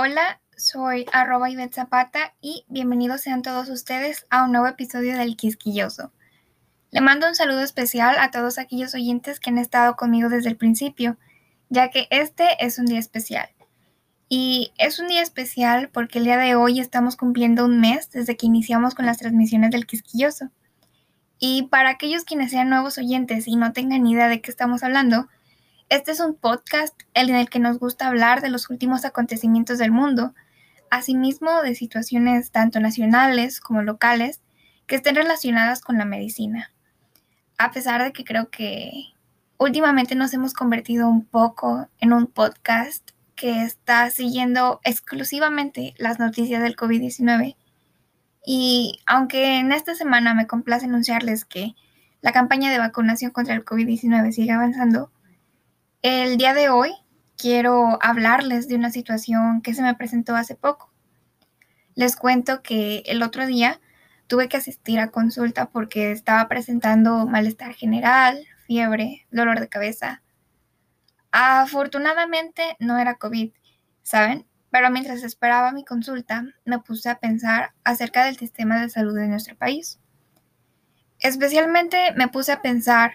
Hola, soy arroba Ivette Zapata y bienvenidos sean todos ustedes a un nuevo episodio del Quisquilloso. Le mando un saludo especial a todos aquellos oyentes que han estado conmigo desde el principio, ya que este es un día especial. Y es un día especial porque el día de hoy estamos cumpliendo un mes desde que iniciamos con las transmisiones del Quisquilloso. Y para aquellos quienes sean nuevos oyentes y no tengan idea de qué estamos hablando, este es un podcast en el que nos gusta hablar de los últimos acontecimientos del mundo, asimismo de situaciones tanto nacionales como locales que estén relacionadas con la medicina. A pesar de que creo que últimamente nos hemos convertido un poco en un podcast que está siguiendo exclusivamente las noticias del COVID-19. Y aunque en esta semana me complace anunciarles que la campaña de vacunación contra el COVID-19 sigue avanzando, el día de hoy quiero hablarles de una situación que se me presentó hace poco. Les cuento que el otro día tuve que asistir a consulta porque estaba presentando malestar general, fiebre, dolor de cabeza. Afortunadamente no era COVID, ¿saben? Pero mientras esperaba mi consulta, me puse a pensar acerca del sistema de salud de nuestro país. Especialmente me puse a pensar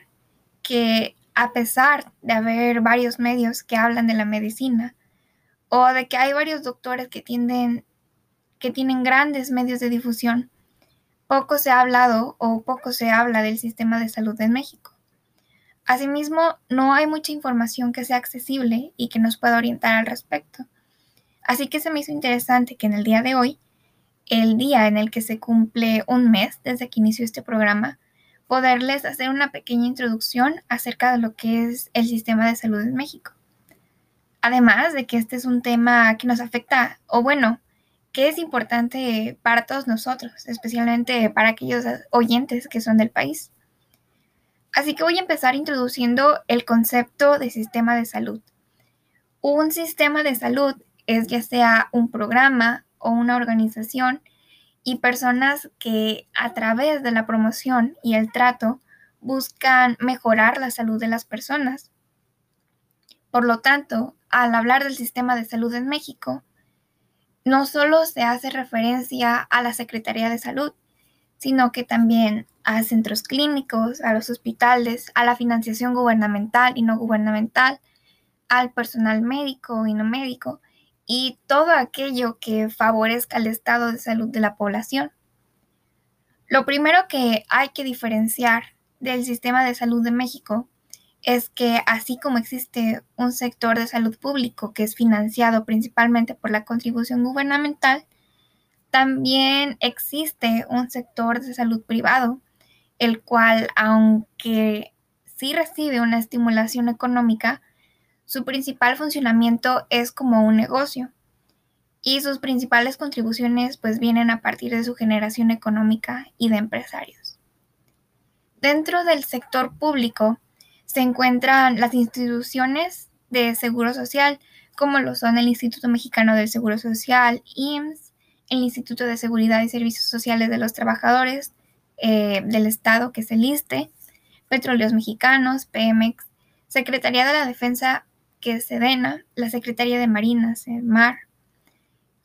que a pesar de haber varios medios que hablan de la medicina o de que hay varios doctores que, tienen grandes medios de difusión, poco se ha hablado o poco se habla del sistema de salud en México. Asimismo, no hay mucha información que sea accesible y que nos pueda orientar al respecto. Así que se me hizo interesante que en el día de hoy, el día en el que se cumple un mes desde que inició este programa, poderles hacer una pequeña introducción acerca de lo que es el sistema de salud en México. Además de que este es un tema que nos afecta, o bueno, que es importante para todos nosotros, especialmente para aquellos oyentes que son del país. Así que voy a empezar introduciendo el concepto de sistema de salud. Un sistema de salud es ya sea un programa o una organización y personas que a través de la promoción y el trato buscan mejorar la salud de las personas. Por lo tanto, al hablar del sistema de salud en México, no solo se hace referencia a la Secretaría de Salud, sino que también a centros clínicos, a los hospitales, a la financiación gubernamental y no gubernamental, al personal médico y no médico, y todo aquello que favorezca el estado de salud de la población. Lo primero que hay que diferenciar del sistema de salud de México es que así como existe un sector de salud público que es financiado principalmente por la contribución gubernamental, también existe un sector de salud privado, el cual, aunque sí recibe una estimulación económica, su principal funcionamiento es como un negocio y sus principales contribuciones pues vienen a partir de su generación económica y de empresarios. Dentro del sector público se encuentran las instituciones de seguro social, como lo son el Instituto Mexicano del Seguro Social, IMSS, el Instituto de Seguridad y Servicios Sociales de los Trabajadores eh, del Estado, que es el ISTE, Petróleos Mexicanos, Pemex, Secretaría de la Defensa que es SEDENA, la Secretaría de Marina, mar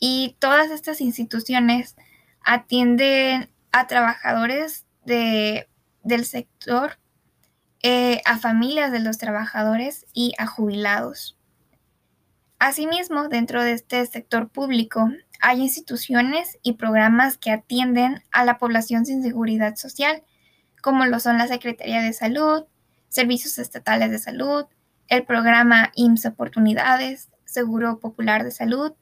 y todas estas instituciones atienden a trabajadores de, del sector, eh, a familias de los trabajadores y a jubilados. Asimismo, dentro de este sector público hay instituciones y programas que atienden a la población sin seguridad social, como lo son la Secretaría de Salud, Servicios Estatales de Salud, el programa IMSS Oportunidades, Seguro Popular de Salud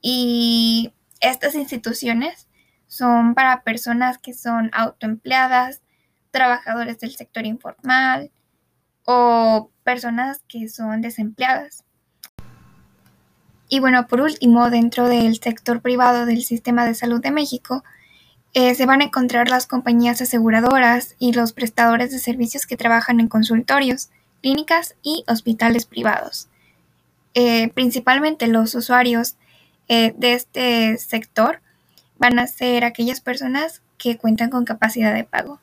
y estas instituciones son para personas que son autoempleadas, trabajadores del sector informal o personas que son desempleadas. Y bueno, por último, dentro del sector privado del sistema de salud de México, eh, se van a encontrar las compañías aseguradoras y los prestadores de servicios que trabajan en consultorios clínicas y hospitales privados. Eh, principalmente los usuarios eh, de este sector van a ser aquellas personas que cuentan con capacidad de pago.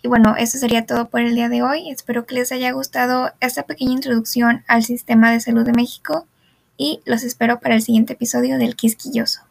Y bueno, eso sería todo por el día de hoy. Espero que les haya gustado esta pequeña introducción al sistema de salud de México y los espero para el siguiente episodio del Quisquilloso.